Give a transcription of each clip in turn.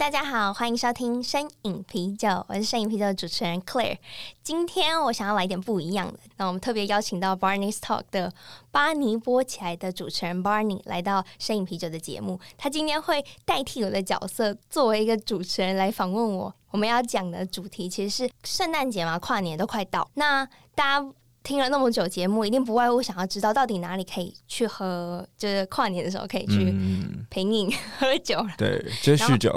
大家好，欢迎收听身影啤酒，我是身影啤酒的主持人 Claire。今天我想要来点不一样的，那我们特别邀请到 Barney's Talk 的巴尼播起来的主持人 Barney 来到身影啤酒的节目。他今天会代替我的角色，作为一个主持人来访问我。我们要讲的主题其实是圣诞节嘛，跨年都快到，那大家。听了那么久节目，一定不外乎想要知道到底哪里可以去喝，就是跨年的时候可以去品饮喝酒。了、对，就是酗酒。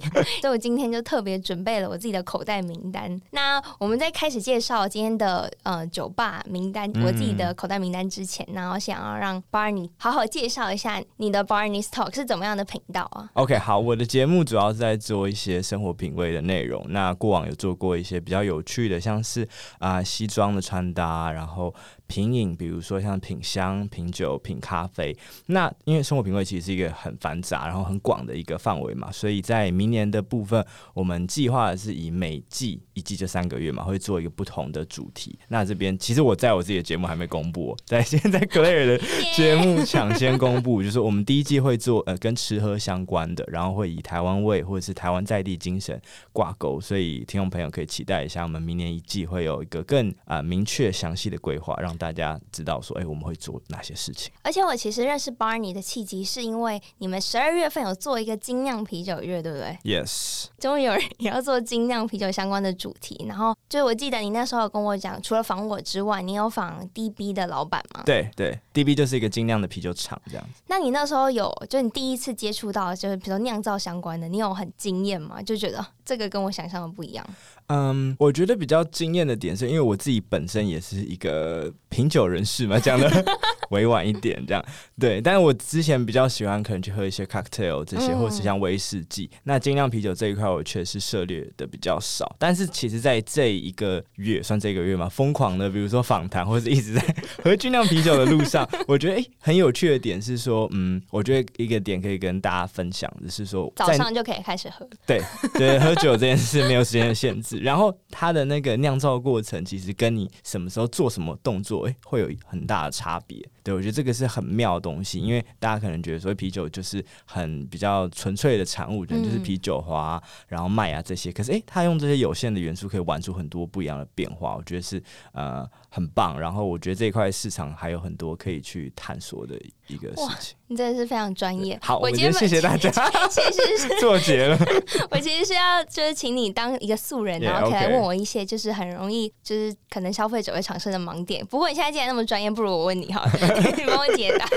所以我今天就特别准备了我自己的口袋名单。那我们在开始介绍今天的呃酒吧名单，我自己的口袋名单之前，然后想要让 Barney 好好介绍一下你的 Barney's Talk 是怎么样的频道啊？OK，好，我的节目主要是在做一些生活品味的内容。那过往有做过一些比较有趣的，像是啊、呃、西装的穿搭。然后然后品饮，比如说像品香、品酒、品咖啡。那因为生活品味其实是一个很繁杂、然后很广的一个范围嘛，所以在明年的部分，我们计划的是以每季一季这三个月嘛，会做一个不同的主题。那这边其实我在我自己的节目还没公布，在现在 Claire 的节目抢先公布，就是我们第一季会做呃跟吃喝相关的，然后会以台湾味或者是台湾在地精神挂钩，所以听众朋友可以期待一下，我们明年一季会有一个更啊、呃、明确详细的规划，让大家知道说，哎、欸，我们会做哪些事情。而且我其实认识 Barney 的契机，是因为你们十二月份有做一个精酿啤酒月，对不对？Yes。终于有人也要做精酿啤酒相关的主题。然后，就我记得你那时候有跟我讲，除了访我之外，你有访 DB 的老板吗？对对，DB 就是一个精酿的啤酒厂这样子。那你那时候有，就你第一次接触到，就是比如说酿造相关的，你有很惊艳吗？就觉得这个跟我想象的不一样。嗯，我觉得比较惊艳的点是因为我自己本身也是一个品酒人士嘛，讲的 委婉一点这样。对，但是我之前比较喜欢可能去喝一些 cocktail 这些，嗯、或者是像威士忌。那精酿啤酒这一块，我确实涉猎的比较少。但是其实在这一个月，算这个月嘛，疯狂的，比如说访谈或者是一直在喝精酿啤酒的路上，我觉得哎、欸，很有趣的点是说，嗯，我觉得一个点可以跟大家分享的是说，早上就可以开始喝。对对，喝酒这件事没有时间的限制。然后它的那个酿造过程，其实跟你什么时候做什么动作，哎、会有很大的差别。对，我觉得这个是很妙的东西，因为大家可能觉得说啤酒就是很比较纯粹的产物，可能就是啤酒花，然后麦啊这些。可是，哎、欸，它用这些有限的元素，可以玩出很多不一样的变化。我觉得是呃很棒。然后，我觉得这一块市场还有很多可以去探索的一个事情。你真的是非常专业。好，我今天谢谢大家。其实是 做结了。我其实是要就是请你当一个素人，然后可以来问我一些就是很容易就是可能消费者会产生的盲点。不过你现在既然那么专业，不如我问你哈，你帮我解答。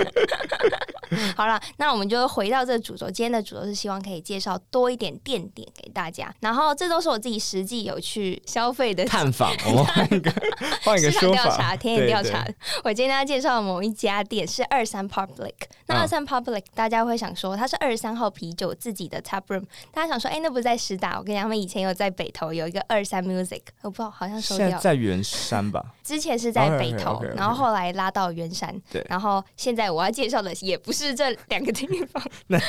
好了，那我们就回到这个主轴。今天的主轴是希望可以介绍多一点店点给大家，然后这都是我自己实际有去消费的探访。我们换一个换一个说法，调查田野调查。我今天要介绍的某一家店是二三 Public。那二三 Public，大家会想说它是二十三号啤酒自己的 Tap Room。大家想说，哎、欸，那不是在师大？我跟你讲，他们以前有在北投有一个二三 Music，我不知道好像收掉了。在圆山吧？之前是在北投，然后后来拉到圆山。对，然后现在我要介绍的也不是这两个地方。那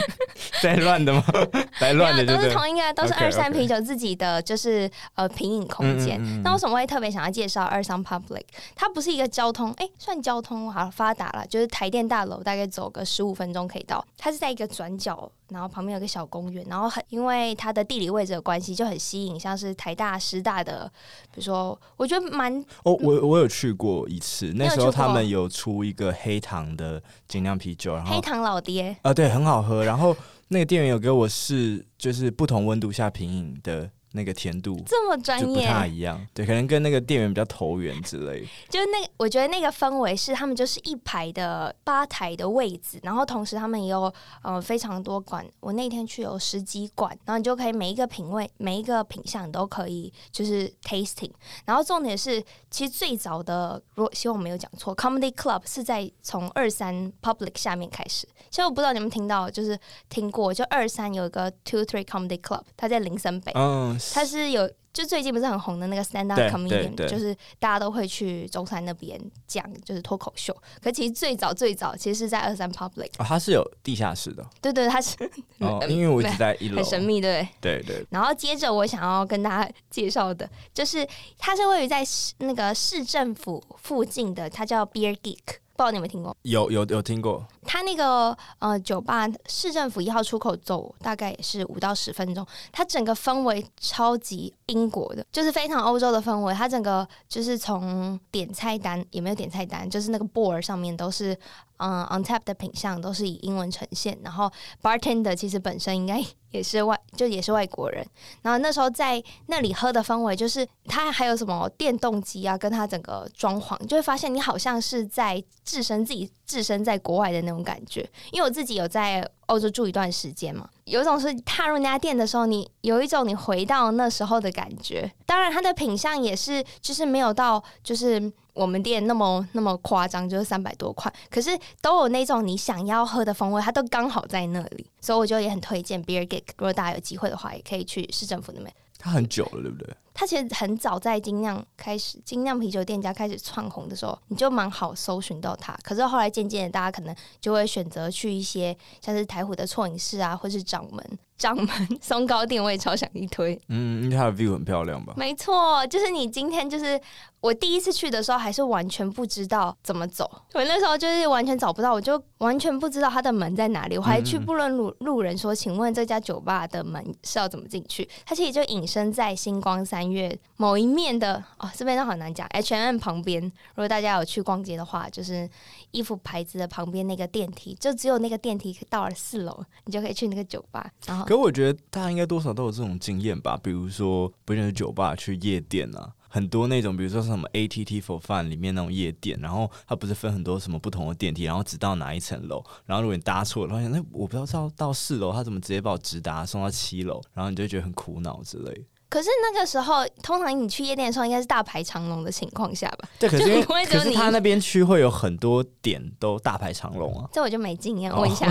在乱的吗？在乱的，都是同一个，都是二三啤酒自己的，就是呃品饮空间。嗯嗯嗯，那为什么会特别想要介绍二三 Public？它不是一个交通，哎、欸，算交通好发达了，就是台电大楼大概走个十五分钟可以到。它是在一个转角。然后旁边有个小公园，然后很因为它的地理位置的关系，就很吸引，像是台大、师大的，比如说，我觉得蛮哦，我我有去过一次，那时候他们有出一个黑糖的精酿啤酒，然后黑糖老爹啊、呃，对，很好喝。然后那个店员有给我试，就是不同温度下品饮的那个甜度这么专业，不太一样。对，可能跟那个店员比较投缘之类。就是那个，我觉得那个氛围是他们就是一排的吧台的位置，然后同时他们也有呃非常多馆。我那天去有十几馆，然后你就可以每一个品味、每一个品相都可以就是 tasting。然后重点是，其实最早的，如果希望我没有讲错，Comedy Club 是在从二三 Public 下面开始。其实我不知道你们听到，就是听过，就二三有一个 Two Three Comedy Club，它在林森北，嗯，它是有。就最近不是很红的那个 stand up comedian，就是大家都会去中山那边讲，就是脱口秀。可其实最早最早，其实是在二三 public，哦，它是有地下室的。对对，它是。哦，因为我一直在一楼，很神秘，对对对。然后接着我想要跟大家介绍的，就是它是位于在那个市政府附近的，它叫 Beer Geek。不知道你有没有听过？有有有听过。他那个呃酒吧，市政府一号出口走大概也是五到十分钟。它整个氛围超级英国的，就是非常欧洲的氛围。它整个就是从点菜单也没有点菜单，就是那个 board 上面都是。嗯，on tap 的品相都是以英文呈现，然后 bartender 其实本身应该也是外，就也是外国人。然后那时候在那里喝的氛围，就是它还有什么电动机啊，跟它整个装潢，就会发现你好像是在置身自己置身在国外的那种感觉。因为我自己有在欧洲住一段时间嘛，有一种是踏入那家店的时候，你有一种你回到那时候的感觉。当然，它的品相也是，就是没有到就是。我们店那么那么夸张，就是三百多块，可是都有那种你想要喝的风味，它都刚好在那里，所以我就也很推荐 Beer Geek，如果大家有机会的话，也可以去市政府那边。它很久了，对不对？它其实很早在精酿开始，精酿啤酒店家开始窜红的时候，你就蛮好搜寻到它。可是后来渐渐的，大家可能就会选择去一些像是台湖的错影室啊，或是掌门。掌门 松糕店我也超想一推，嗯，因为它的 view 很漂亮吧？没错，就是你今天就是我第一次去的时候，还是完全不知道怎么走。我那时候就是完全找不到，我就完全不知道它的门在哪里。我还去不论路路人说：“请问这家酒吧的门是要怎么进去？”它其实就隐身在星光三音乐某一面的哦，这边都好难讲。H&M 旁边，如果大家有去逛街的话，就是衣服牌子的旁边那个电梯，就只有那个电梯到了四楼，你就可以去那个酒吧，然后。可我觉得大家应该多少都有这种经验吧，比如说不认识酒吧去夜店啊，很多那种，比如说什么 ATT for Fun 里面那种夜店，然后它不是分很多什么不同的电梯，然后直到哪一层楼，然后如果你搭错了，发现那我不知道到四楼，他怎么直接把我直达送到七楼，然后你就觉得很苦恼之类。可是那个时候，通常你去夜店的时候，应该是大排长龙的情况下吧？对，可是 可是他那边区会有很多点都大排长龙啊。这 我就没经验，问一下。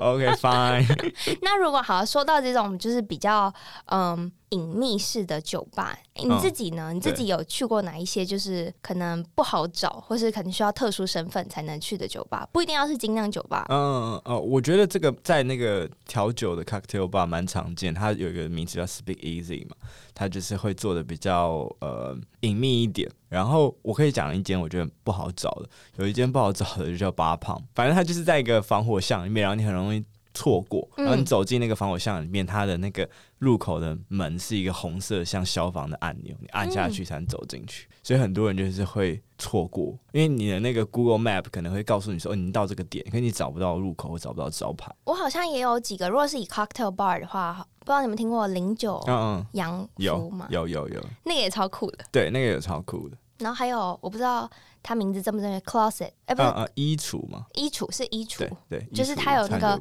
OK，OK，Fine。那如果好说到这种，就是比较嗯。隐秘式的酒吧，你自己呢？嗯、你自己有去过哪一些？就是可能不好找，或是可能需要特殊身份才能去的酒吧，不一定要是精酿酒吧。嗯哦，我觉得这个在那个调酒的 cocktail bar 蛮常见，它有一个名字叫 Speak Easy 嘛，它就是会做的比较呃隐秘一点。然后我可以讲一间我觉得不好找的，有一间不好找的就叫 Bar Pump，反正它就是在一个防火巷里面，然后你很容易。错过，然后你走进那个防火巷里面，它的那个入口的门是一个红色像消防的按钮，你按下去才能走进去，嗯、所以很多人就是会错过，因为你的那个 Google Map 可能会告诉你说，哦，你到这个点，可是你找不到入口，或找不到招牌。我好像也有几个，如果是以 Cocktail Bar 的话，不知道你们听过零九嗯洋服吗？有有有，那个也超酷的，对，那个也超酷的。然后还有我不知道它名字正不正确，Closet，哎，不是，衣橱嘛，衣橱是衣橱，对，对就是它有那个。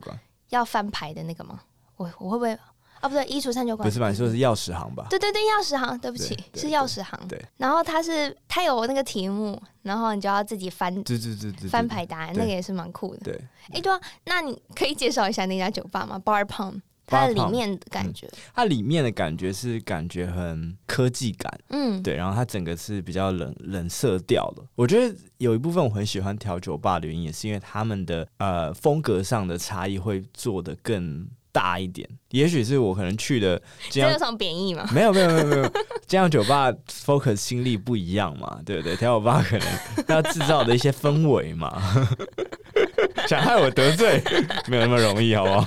要翻牌的那个吗？我我会不会啊？不对，衣橱三酒馆不是吧？你说的是钥匙行吧？对对对，钥匙行，对不起，是钥匙行。对，然后它是它有那个题目，然后你就要自己翻，对对对对，翻牌答案，那个也是蛮酷的。对，哎，对啊，那你可以介绍一下那家酒吧吗？Bar Pump，它里面的感觉，它里面的感觉是感觉很科技感，嗯，对，然后它整个是比较冷冷色调的。我觉得有一部分我很喜欢调酒吧的原因，也是因为他们的呃风格上的差异会做的更大一点。也许是我可能去的 这样，这有贬义吗？没有没有没有没有，这样酒吧 focus 心力不一样嘛，对不对？调酒吧可能要制造的一些氛围嘛。想害我得罪，没有那么容易，好不好？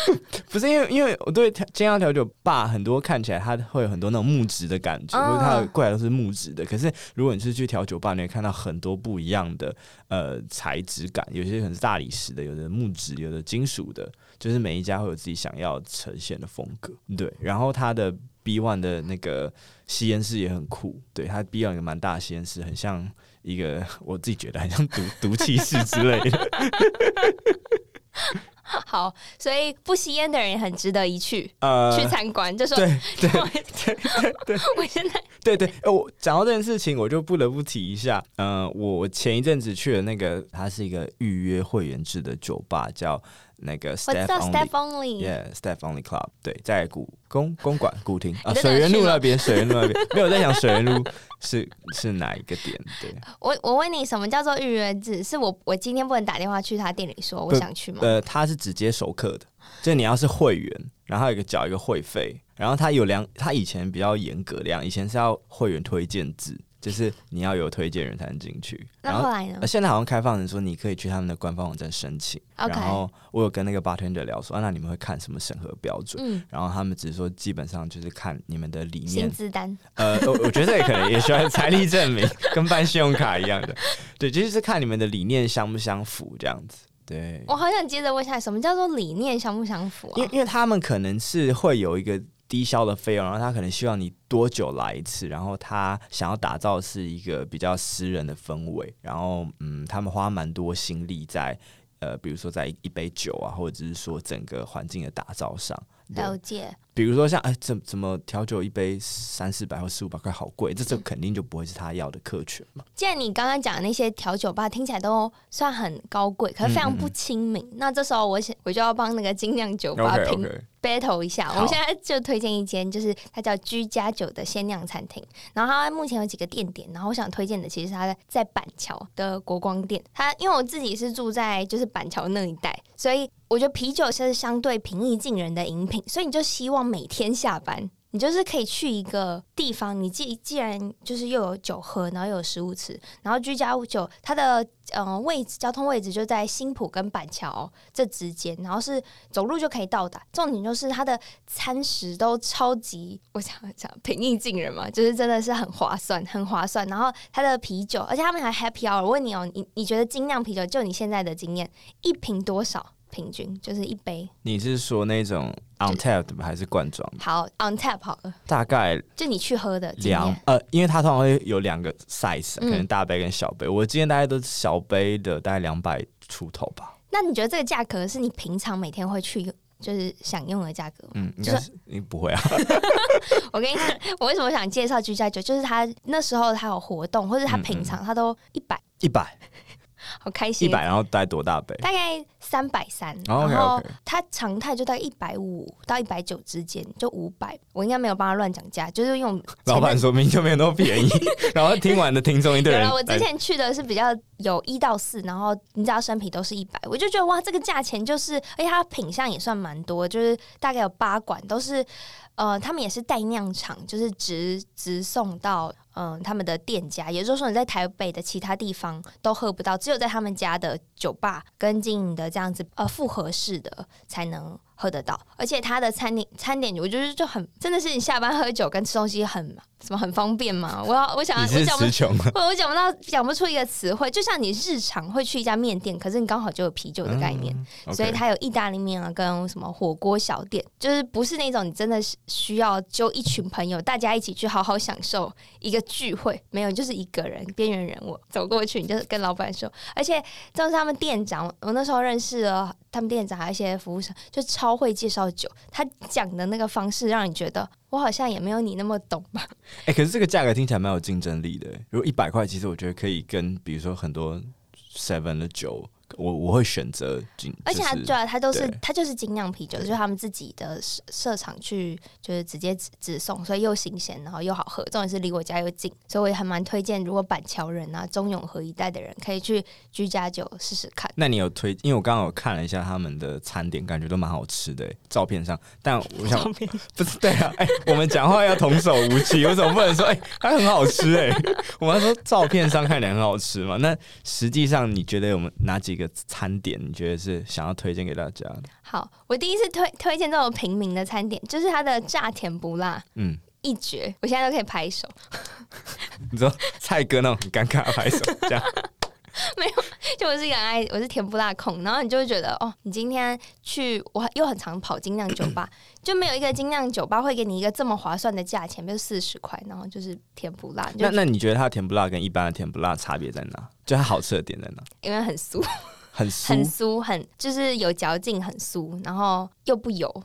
不是因为，因为我对精酿调酒吧很多看起来它会有很多那种木质的感觉，因为它的柜台都是木质的。可是如果你是去调酒吧，你会看到很多不一样的呃材质感，有些可能是大理石的，有的木质，有的金属的，就是每一家会有自己想要呈现的风格。对，然后它的 B One 的那个吸烟室也很酷，对，它 B One 有个蛮大的吸烟室，很像。一个我自己觉得很像毒毒气室之类的。好，所以不吸烟的人也很值得一去，呃，去参观。就说对对 对我现在对对，我讲到这件事情，我就不得不提一下。嗯、呃，我前一阵子去了那个，它是一个预约会员制的酒吧，叫。那个 staff only，yeah，staff only club，对，在古公公馆古亭啊，水源路那边，水源路那边，没有在想水源路是是哪一个点？对，我我问你，什么叫做预约制？是我我今天不能打电话去他店里说我想去吗？呃，他是直接熟客的，就你要是会员，然后有一个缴一个会费，然后他有两，他以前比较严格这样，以前是要会员推荐制。就是你要有推荐人才能进去，那后，来呢？现在好像开放人说你可以去他们的官方网站申请。Okay. 然后我有跟那个 bartender 聊说，啊，那你们会看什么审核标准？嗯，然后他们只是说基本上就是看你们的理念。薪资单。呃，我我觉得也可能也需要财力证明，跟办信用卡一样的。对，就是看你们的理念相不相符这样子。对。我好想接着问一下，什么叫做理念相不相符啊？因为因为他们可能是会有一个。低消的费用，然后他可能希望你多久来一次，然后他想要打造是一个比较私人的氛围，然后嗯，他们花蛮多心力在呃，比如说在一杯酒啊，或者是说整个环境的打造上。了解。比如说像哎，怎怎么调酒一杯三四百或四五百块，好贵，这这肯定就不会是他要的客群嘛。既然你刚刚讲的那些调酒吧听起来都算很高贵，可是非常不亲民，嗯嗯，那这时候我想我就要帮那个精酿酒吧评。Battle 一下，我们现在就推荐一间，就是它叫居家酒的鲜酿餐厅。然后它目前有几个店点，然后我想推荐的其实是它在板桥的国光店。它因为我自己是住在就是板桥那一带，所以我觉得啤酒是相对平易近人的饮品，所以你就希望每天下班。你就是可以去一个地方，你既既然就是又有酒喝，然后又有食物吃，然后居家酒它的呃位置交通位置就在新埔跟板桥这之间，然后是走路就可以到达。重点就是它的餐食都超级，我想讲平易近人嘛，就是真的是很划算，很划算。然后它的啤酒，而且他们还 happy 哦。我问你哦，你你觉得精酿啤酒就你现在的经验，一瓶多少？平均就是一杯。你是说那种 on tap 的还是罐装？好，on tap 好了。大概就你去喝的两呃，因为它通常会有两个 size，可能大杯跟小杯。嗯、我今天大概都是小杯的，大概两百出头吧。那你觉得这个价格是你平常每天会去用，就是享用的价格吗？嗯，应该是你不会啊。我跟你讲，我为什么想介绍居家酒，就是他那时候他有活动，或者他平常他都一百一百。好开心！一百，然后大概多大杯？大概三百三。然后它常态就在一百五到一百九之间，就五百。我应该没有帮他乱讲价，就是用老板说明就没有那么便宜。然后听完的听众一堆人。我之前去的是比较有一到四，然后你知道生啤都是一百，我就觉得哇，这个价钱就是，而且它品相也算蛮多，就是大概有八管，都是呃，他们也是代酿厂，就是直直送到。嗯，他们的店家，也就是说你在台北的其他地方都喝不到，只有在他们家的酒吧跟经营的这样子呃复合式的才能喝得到。而且他的餐点餐点，我觉得就很真的是你下班喝酒跟吃东西很什么很方便嘛？我要我想要我讲不 我讲不到讲不出一个词汇，就像你日常会去一家面店，可是你刚好就有啤酒的概念，嗯 okay、所以它有意大利面啊，跟什么火锅小店，就是不是那种你真的是需要揪一群朋友大家一起去好好享受一个。聚会没有，就是一个人边缘人物走过去，你就跟老板说，而且就是他们店长，我那时候认识了他们店长，还有一些服务生，就超会介绍酒。他讲的那个方式，让你觉得我好像也没有你那么懂吧？哎、可是这个价格听起来蛮有竞争力的。如果一百块，其实我觉得可以跟比如说很多 seven 的酒。我我会选择精，而且他对啊，他都是他就是精酿啤酒，就是他们自己的设设厂去，就是直接直送，所以又新鲜，然后又好喝，重点是离我家又近，所以我也还蛮推荐，如果板桥人啊、中永和一带的人可以去居家酒试试看。那你有推？因为我刚刚有看了一下他们的餐点，感觉都蛮好吃的，照片上。但我想不是对啊，哎、欸，我们讲话要童叟无欺，为什么不能说哎，它、欸、很好吃哎？我们要说照片上看起来很好吃嘛？那实际上你觉得有哪几个？个餐点，你觉得是想要推荐给大家的？好，我第一次推推荐这种平民的餐点，就是它的炸甜不辣，嗯，一绝，我现在都可以拍手。你说蔡哥那种很尴尬的拍手，这样。就我是一个爱，我是甜不辣控，然后你就会觉得哦，你今天去，我又很常跑精酿酒吧，就没有一个精酿酒吧会给你一个这么划算的价钱，比如四十块，然后就是甜不辣。那那你觉得它甜不辣跟一般的甜不辣差别在哪？就它好吃的点在哪？因为很酥，很酥，很酥，很就是有嚼劲，很酥，然后又不油，嗯，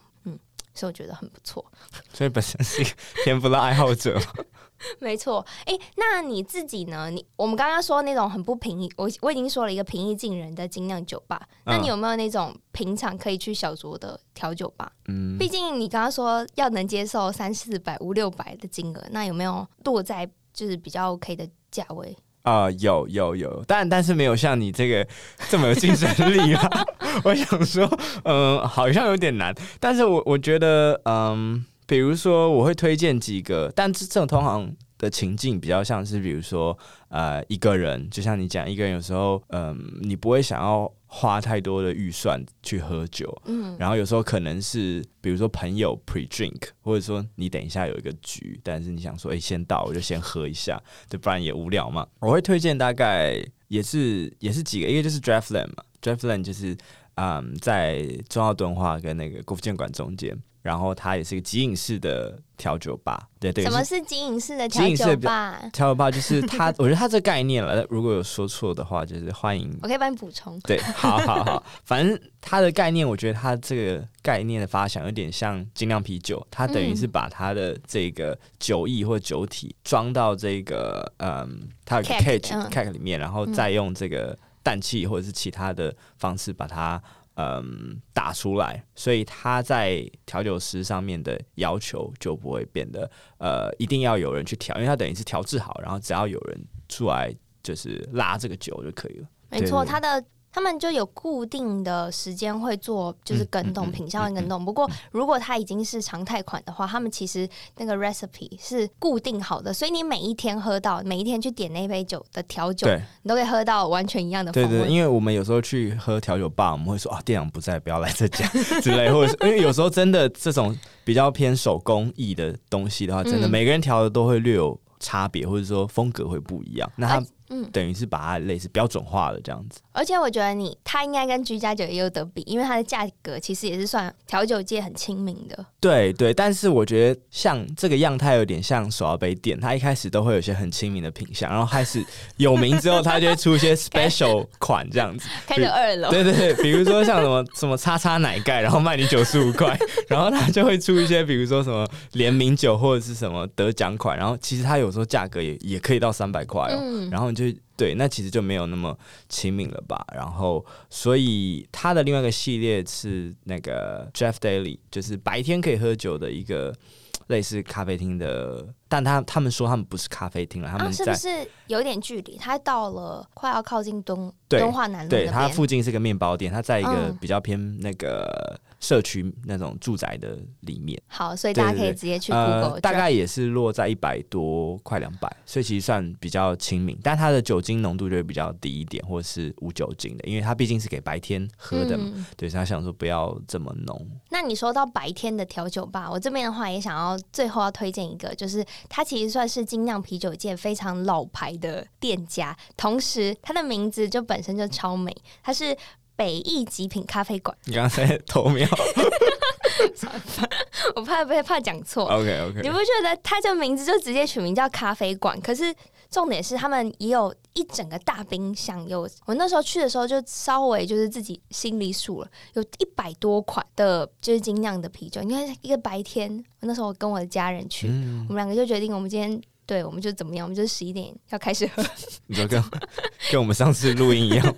所以我觉得很不错。所以本身是一个天赋的爱好者。没错，哎、欸，那你自己呢？你我们刚刚说那种很不平易，我我已经说了一个平易近人的精酿酒吧，嗯。那你有没有那种平常可以去小酌的调酒吧？嗯，毕竟你刚刚说要能接受三四百、五六百的金额，那有没有落在就是比较 OK 的价位？啊、呃，有有有，但但是没有像你这个这么有竞争力啊。我想说，嗯、呃，好像有点难，但是我我觉得，嗯。比如说，我会推荐几个，但这种同行的情境比较像是，比如说，呃，一个人，就像你讲，一个人有时候，嗯、呃，你不会想要花太多的预算去喝酒，嗯，然后有时候可能是，比如说朋友 pre drink，或者说你等一下有一个局，但是你想说，哎，先到我就先喝一下，对，不然也无聊嘛。我会推荐大概也是也是几个，一个就是 Draftland 嘛，Draftland 就是，嗯，在中澳敦化跟那个国父纪念馆中间。然后它也是一个即饮式的调酒吧，对对。什么是即饮式的调酒吧？调酒吧就是它，我觉得它这个概念了。如果有说错的话，就是欢迎。我可以帮你补充。对，好好好，反正它的概念，我觉得它这个概念的发想有点像精酿啤酒，它等于是把它的这个酒液或酒体装到这个嗯，它有个 cage cage 里面，然后再用这个氮气或者是其他的方式把它。嗯，打出来，所以他在调酒师上面的要求就不会变得呃，一定要有人去调，因为他等于是调制好，然后只要有人出来就是拉这个酒就可以了。没错，他的。他们就有固定的时间会做，就是更动、嗯、品相会更动。不过，如果它已经是常态款的话，他们其实那个 recipe 是固定好的，所以你每一天喝到，每一天去点那杯酒的调酒，你都可以喝到完全一样的风味。对对，因为我们有时候去喝调酒吧，我们会说啊，店长不在，不要来这家 之类，或者是因为有时候真的这种比较偏手工艺的东西的话，真的每个人调的都会略有差别，或者说风格会不一样。那他。嗯，等于是把它类似标准化了这样子，而且我觉得你它应该跟居家酒也有得比，因为它的价格其实也是算调酒界很亲民的。对对，但是我觉得像这个样态有点像手摇杯店，它一开始都会有些很亲民的品相，然后开始有名之后，它就会出一些 special 款这样子，开个二楼。对对对，比如说像什么什么叉叉奶盖，然后卖你九十五块，然后它就会出一些比如说什么联名酒或者是什么得奖款，然后其实它有时候价格也也可以到三百块哦，嗯、然后你就。对，那其实就没有那么亲民了吧？然后，所以他的另外一个系列是那个 Jeff Daily，就是白天可以喝酒的一个 类似咖啡厅的。但他他们说他们不是咖啡厅了，他们是不是有点距离？他到了快要靠近东东华南路，对，他附近是个面包店，他在一个比较偏那个社区那种住宅的里面。好，所以大家可以直接去 Google，呃、大概也是落在一百多，快两百，所以其实算比较亲民。但它的酒精浓度就会比较低一点，或是无酒精的，因为它毕竟是给白天喝的嘛。嗯、对，所以他想说不要这么浓。那你说到白天的调酒吧，我这边的话也想要最后要推荐一个，就是。它其实算是精酿啤酒界非常老牌的店家，同时它的名字就本身就超美，它是北艺极品咖啡馆。你刚才偷瞄，我怕不会怕讲错。OK OK，你不觉得它这名字就直接取名叫咖啡馆？可是重点是他们也有一整个大冰箱，有我那时候去的时候就稍微就是自己心里数了，有一百多款的就是精酿的啤酒。你看一个白天，我那时候我跟我的家人去，嗯、我们两个就决定我们今天对我们就怎么样，我们就十一点要开始喝。你说跟 跟我们上次录音一样，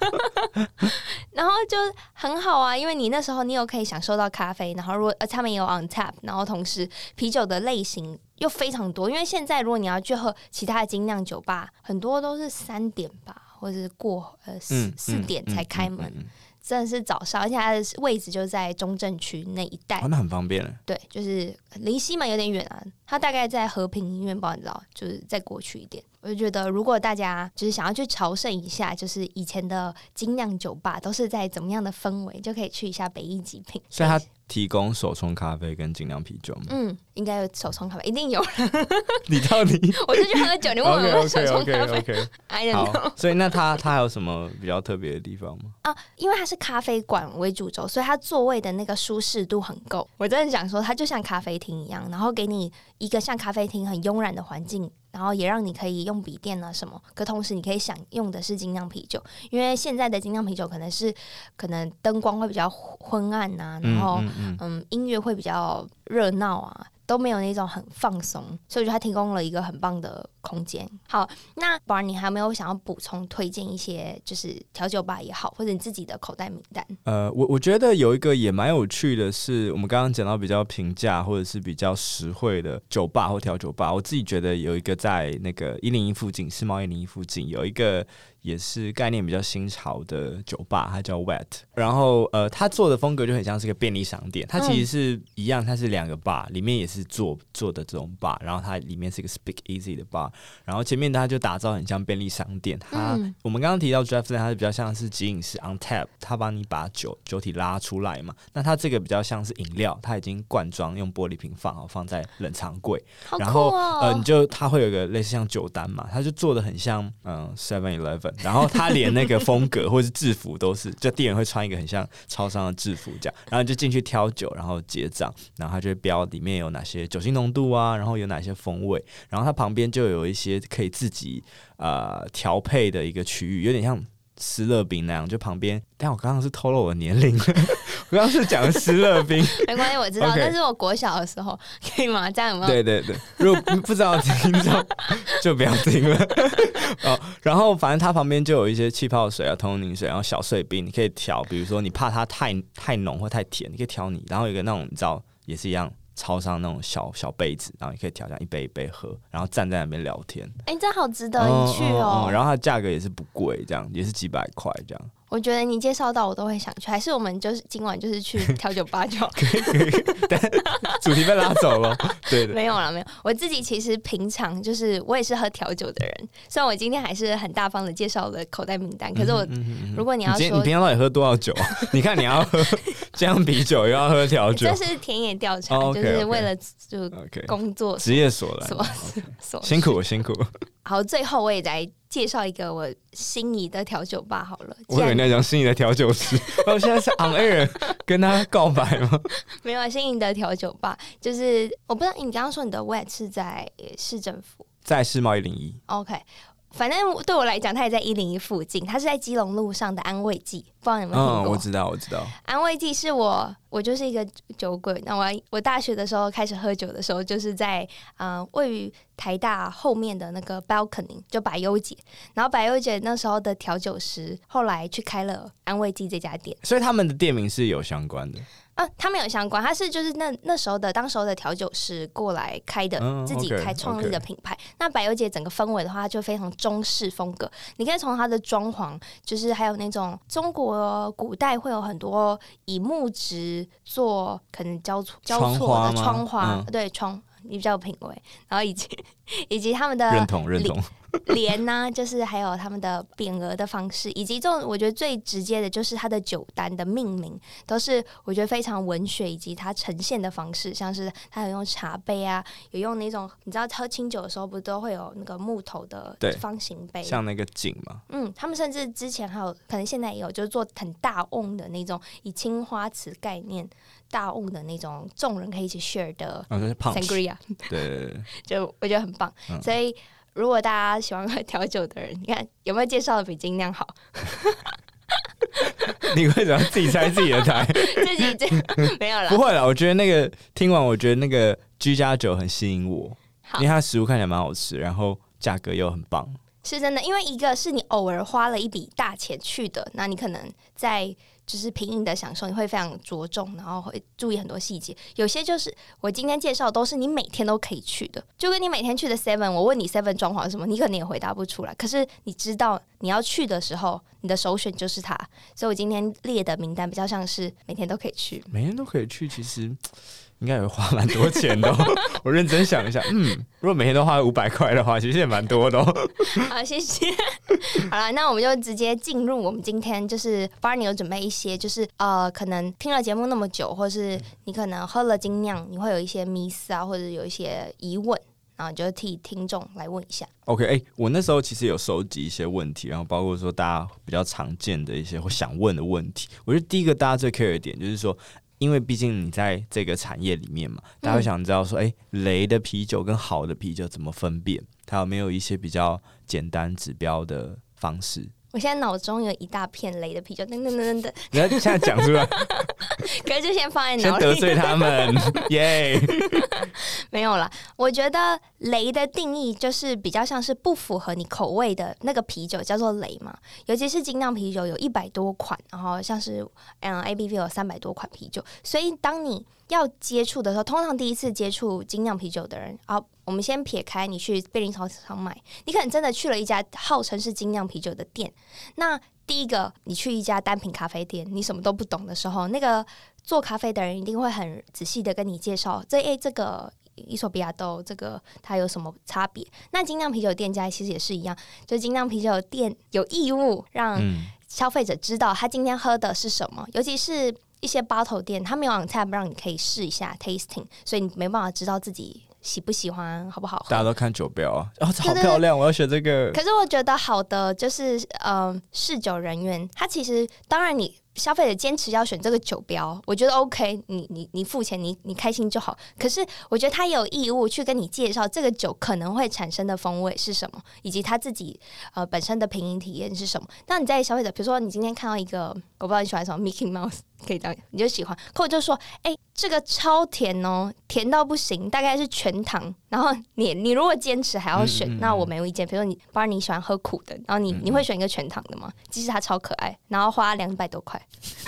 然后就很好啊，因为你那时候你有可以享受到咖啡，然后如果呃他们也有 on tap，然后同时啤酒的类型。又非常多，因为现在如果你要去喝其他的精酿酒吧，很多都是三点吧，或者是过呃四四点才开门，嗯嗯嗯嗯、真的是早上，而且它的位置就在中正区那一带，哦，那很方便。对，就是离西门有点远啊，它大概在和平医院，不知道，就是再过去一点。我就觉得，如果大家就是想要去朝圣一下，就是以前的精酿酒吧都是在怎么样的氛围，就可以去一下北艺极品。所以它提供手冲咖啡跟精酿啤酒吗？嗯，应该有手冲咖啡，一定有。你到底？我就去喝酒，你问我 手冲咖啡 okay, okay, okay. I don't know。所以那它它还有什么比较特别的地方吗？啊，因为它是咖啡馆为主轴，所以它座位的那个舒适度很够。我真的想说，它就像咖啡厅一样，然后给你一个像咖啡厅很慵懒的环境。然后也让你可以用笔电啊什么，可同时你可以享用的是精酿啤酒，因为现在的精酿啤酒可能是可能灯光会比较昏暗呐，然后嗯，嗯，嗯音乐会比较热闹啊。都没有那种很放松，所以我觉得它提供了一个很棒的空间。好，那 Bar 你还有没有想要补充推荐一些，就是调酒吧也好，或者你自己的口袋名单？呃，我我觉得有一个也蛮有趣的是，我们刚刚讲到比较平价或者是比较实惠的酒吧或调酒吧，我自己觉得有一个在那个一零一附近，世贸一零一附近有一个。也是概念比较新潮的酒吧，它叫 Wet。然后呃，它做的风格就很像是个便利商店。它其实是一样，它是两个 bar，里面也是做做的这种 bar。然后它里面是一个 Speak Easy 的 bar。然后前面它就打造很像便利商店。它、嗯、我们刚刚提到 Draftland，它是比较像是即饮式 on tap，它帮你把酒酒体拉出来嘛。那它这个比较像是饮料，它已经罐装，用玻璃瓶放好，放在冷藏柜。哦、然后呃，你就它会有一个类似像酒单嘛，它就做的很像嗯 Seven Eleven。然后它连那个风格或是制服都是，就店员会穿一个很像超商的制服这样，然后你就进去挑酒，然后结账，然后它就会标里面有哪些酒精浓度啊，然后有哪些风味，然后它旁边就有一些可以自己呃调配的一个区域，有点像。思乐冰那样，就旁边。但我刚刚是透露我的年龄，我刚刚是讲思乐冰。没关系，我知道。但是我国小的时候，可以吗？这样有没有？对对对，如果不知道听众就不要听了。哦，然后反正它旁边就有一些气泡水啊、通灵水，然后小碎冰，你可以调。比如说你怕它太太浓或太甜，你可以调你。然后有一个那种你知道也是一样。超商那种小小杯子，然后你可以调这样一杯一杯喝，然后站在那边聊天。哎、欸，这好值得一去哦。嗯嗯嗯、然后它价格也是不贵，这样也是几百块这样。我觉得你介绍到我都会想去，还是我们就是今晚就是去 调酒吧就好。可以可以，但主题被拉走了。对的，没有了没有。我自己其实平常就是我也是喝调酒的人，虽然我今天还是很大方的介绍了口袋名单，可是我、嗯嗯嗯、如果你要说你，你平常到底喝多少酒啊？你看你要喝姜啤酒，又要喝调酒，这是田野调查，oh, okay, okay. 就是为了就工作职业所来，所辛苦辛苦。好，最后我也来介绍一个我心仪的调酒吧好了。我以为那讲心仪的调酒师，我 现在是 on air 跟他告白吗？没有，心仪的调酒吧就是我不知道你刚刚说你的 wet 是在市政府，在世贸一零一。OK。反正对我来讲，它也在一零一附近。它是在基隆路上的安慰剂，不知道你有没有听过？嗯，我知道，我知道。安慰剂是我，我就是一个酒鬼。那我我大学的时候开始喝酒的时候，就是在呃位于台大后面的那个 balcony，就百优姐。然后百优姐那时候的调酒师，后来去开了安慰剂这家店。所以他们的店名是有相关的。啊，他们有相关，他是就是那那时候的当时候的调酒师过来开的，嗯、自己开创立的品牌。Okay, okay. 那百优姐整个氛围的话，它就非常中式风格。你可以从它的装潢，就是还有那种中国古代会有很多以木质做可能交错交错的窗花，嗯、对窗，你比较有品味。然后以及 以及他们的认同认同。连呢、啊，就是还有他们的匾额的方式，以及这种我觉得最直接的就是它的酒单的命名，都是我觉得非常文学，以及它呈现的方式，像是它有用茶杯啊，有用那种你知道喝清酒的时候不都会有那个木头的方形杯，像那个井嘛。嗯，他们甚至之前还有可能现在也有，就是做很大瓮的那种，以青花瓷概念大瓮的那种，众人可以一起 share 的 sangria，对，对，对，就我觉得很棒，嗯、所以。如果大家喜欢喝调酒的人，你看有没有介绍的比精酿好？你为什么自己拆自己的台？自己这 没有了。不会了，我觉得那个听完，我觉得那个居家酒很吸引我，因为它食物看起来蛮好吃，然后价格又很棒。是真的，因为一个是你偶尔花了一笔大钱去的，那你可能在。就是品饮的享受，你会非常着重，然后会注意很多细节。有些就是我今天介绍都是你每天都可以去的，就跟你每天去的 Seven，我问你 Seven 装潢什么，你可能也回答不出来。可是你知道你要去的时候，你的首选就是它。所以我今天列的名单比较像是每天都可以去，每天都可以去，其实应该也会花蛮多钱的。我认真想一下，嗯，如果每天都花五百块的话，其实也蛮多的。好，谢谢。好了，那我们就直接进入我们今天，就是 Barney 有准备一些，就是呃，可能听了节目那么久，或是你可能喝了精酿，你会有一些迷思啊，或者有一些疑问。然后就替听众来问一下。OK，哎、欸，我那时候其实有收集一些问题，然后包括说大家比较常见的一些或想问的问题。我觉得第一个大家最 care 的点就是说，因为毕竟你在这个产业里面嘛，大家会想知道说，哎、欸，雷的啤酒跟好的啤酒怎么分辨？它有没有一些比较简单指标的方式？我现在脑中有一大片雷的啤酒，噔噔噔噔噔。你要现在讲出来，可是就先放在脑里，先得罪他们，耶！没有啦，我觉得雷的定义就是比较像是不符合你口味的那个啤酒叫做雷嘛。尤其是精酿啤酒有一百多款，然后像是嗯 ABV 有三百多款啤酒，所以当你要接触的时候，通常第一次接触精酿啤酒的人，啊，我们先撇开你去贝林超商买，你可能真的去了一家号称是精酿啤酒的店。那第一个，你去一家单品咖啡店，你什么都不懂的时候，那个做咖啡的人一定会很仔细的跟你介绍，这诶、欸，这个伊索比亚豆，这个它有什么差别？那精酿啤酒店家其实也是一样，就精酿啤酒店有义务让消费者知道他今天喝的是什么，尤其是。一些 bottle 店，他没有 on tap 让你可以试一下 tasting，所以你没办法知道自己喜不喜欢，好不好喝。大家都看酒标啊，哦，好漂亮，我要选这个。可是我觉得好的就是，嗯，试酒人员，他其实当然你。消费者坚持要选这个酒标，我觉得 OK，你你你付钱，你你开心就好。可是我觉得他有义务去跟你介绍这个酒可能会产生的风味是什么，以及他自己呃本身的品饮体验是什么。那你在消费者，比如说你今天看到一个，我不知道你喜欢什么，Mickey Mouse 可以这样，你就喜欢，可我就说，哎、欸，这个超甜哦，甜到不行，大概是全糖。然后你你如果坚持还要选，嗯嗯嗯，那我没有意见。比如说你，不然你喜欢喝苦的，然后你你会选一个全糖的吗？即使它超可爱，然后花两百多块。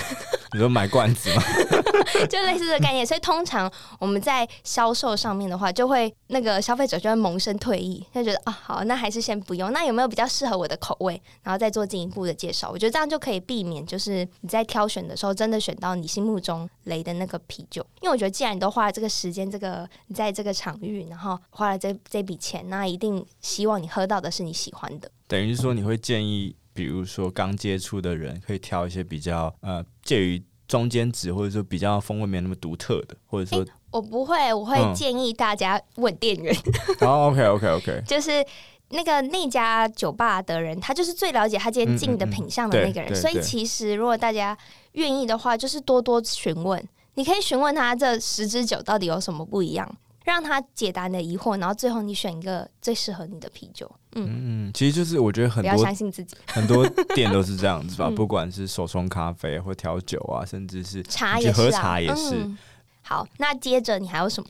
你说买罐子吗？就类似的概念。所以通常我们在销售上面的话，就会那个消费者就会萌生退意，就觉得啊，好，那还是先不用。那有没有比较适合我的口味，然后再做进一步的介绍？我觉得这样就可以避免，就是你在挑选的时候，真的选到你心目中雷的那个啤酒。因为我觉得，既然你都花了这个时间，这个你在这个场域，然后花了这这笔钱，那一定希望你喝到的是你喜欢的。等于是说，你会建议，比如说刚接触的人，可以挑一些比较呃介于中间值，或者说比较风味没有那么独特的，或者说、欸、我不会，我会建议大家问店员。哦、oh,，OK OK OK，就是那个那家酒吧的人，他就是最了解他今天进的品相的那个人，嗯嗯嗯，所以其实如果大家愿意的话，就是多多询问，你可以询问他这十支酒到底有什么不一样。让他解答你的疑惑，然后最后你选一个最适合你的啤酒。嗯嗯，其实就是我觉得很多，不要相信自己，很多店都是这样子吧。不管是手冲咖啡或调酒啊，甚至是茶也是，喝茶也是。嗯、好，那接着你还有什么？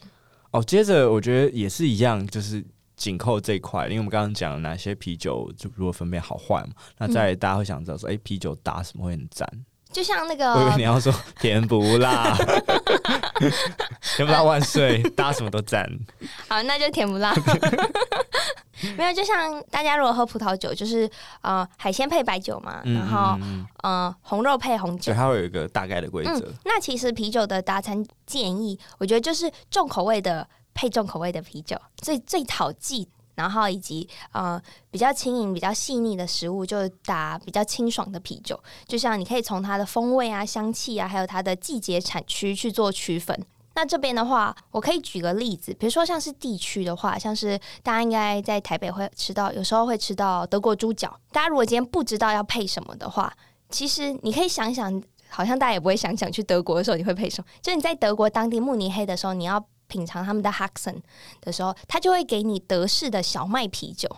哦，接着我觉得也是一样，就是紧扣这一块，因为我们刚刚讲了哪些啤酒就如果分辨好坏嘛。那再大家会想知道说，哎、嗯，啤酒打什么会很赞？就像那个，我以为你要说甜不辣，甜不辣万岁，搭什么都赞。好，那就甜不辣。没有，就像大家如果喝葡萄酒，就是呃海鲜配白酒嘛，然后呃红肉配红酒，对，它会有一个大概的规则。嗯，那其实啤酒的搭餐建议，我觉得就是重口味的配重口味的啤酒，最最讨忌。然后以及呃比较轻盈、比较细腻的食物，就打比较清爽的啤酒。就像你可以从它的风味啊、香气啊，还有它的季节产区去做区分。那这边的话，我可以举个例子，比如说像是地区的话，像是大家应该在台北会吃到，有时候会吃到德国猪脚。大家如果今天不知道要配什么的话，其实你可以想想，好像大家也不会想想去德国的时候你会配什么。就你在德国当地慕尼黑的时候，你要。品尝他们的 HUXEN 的时候，他就会给你德式的小麦啤酒。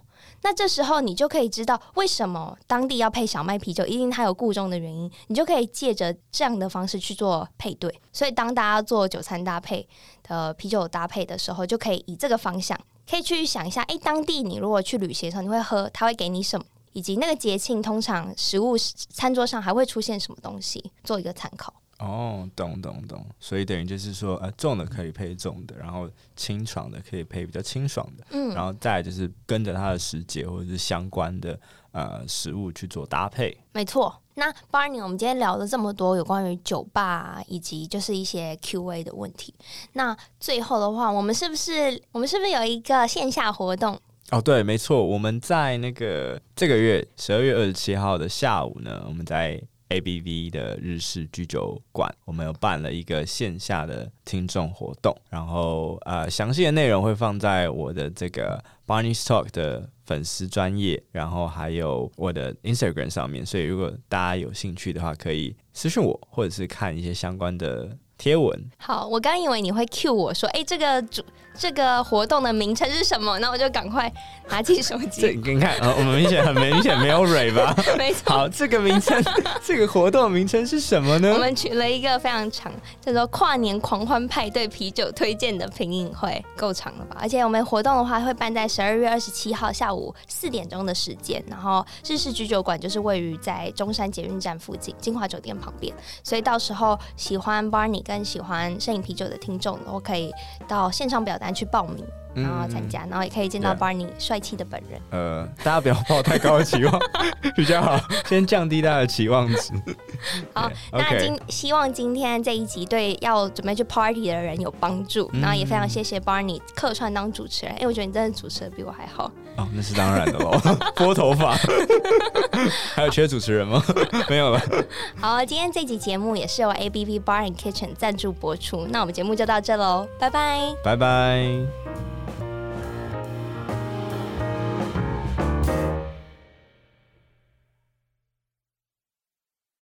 那这时候你就可以知道为什么当地要配小麦啤酒，一定它有故中的原因。你就可以借着这样的方式去做配对。所以当大家做酒餐搭配的啤酒搭配的时候，就可以以这个方向，可以去想一下：诶，当地你如果去旅行的时候，你会喝，他会给你什么？以及那个节庆通常食物餐桌上还会出现什么东西，做一个参考。哦，懂懂懂，所以等于就是说，呃，重的可以配重的，然后清爽的可以配比较清爽的，嗯，然后再就是跟着它的时节或者是相关的呃食物去做搭配。没错，那 Barney，我们今天聊了这么多有关于酒吧以及就是一些 Q&A 的问题，那最后的话，我们是不是我们是不是有一个线下活动？哦，对，没错，我们在那个这个月十二月二十七号的下午呢，我们在。ABV 的日式居酒馆，我们有办了一个线下的听众活动，然后呃，详细的内容会放在我的这个 Barney's Talk 的粉丝专页，然后还有我的 Instagram 上面，所以如果大家有兴趣的话，可以私讯我，或者是看一些相关的贴文。好，我刚以为你会 cue 我说，哎，这个主。这个活动的名称是什么？那我就赶快拿起手机。这你看，呃，我们明显很明显没有蕊吧？没错。好，这个名称，这个活动名称是什么呢？我们取了一个非常长，叫做“跨年狂欢派对啤酒推荐的品饮会”，够长了吧？而且我们活动的话会办在十二月二十七号下午四点钟的时间，然后日式居酒馆就是位于在中山捷运站附近金华酒店旁边，所以到时候喜欢 Barney 跟喜欢摄影啤酒的听众，都可以到线上表单去报名，然后参加，嗯、然后也可以见到 Barney 帅气的本人。呃，大家不要抱太高的期望，比较好，先降低大家的期望值。好，那今希望今天这一集对要准备去 party 的人有帮助，嗯、然后也非常谢谢 Barney 客串当主持人，因为我觉得你真的主持的比我还好。哦，那是当然的喽，拨头发，还有缺主持人吗？没有了。好，今天这集节目也是由 A B B Bar and Kitchen 赞助播出，那我们节目就到这喽，拜拜，拜拜。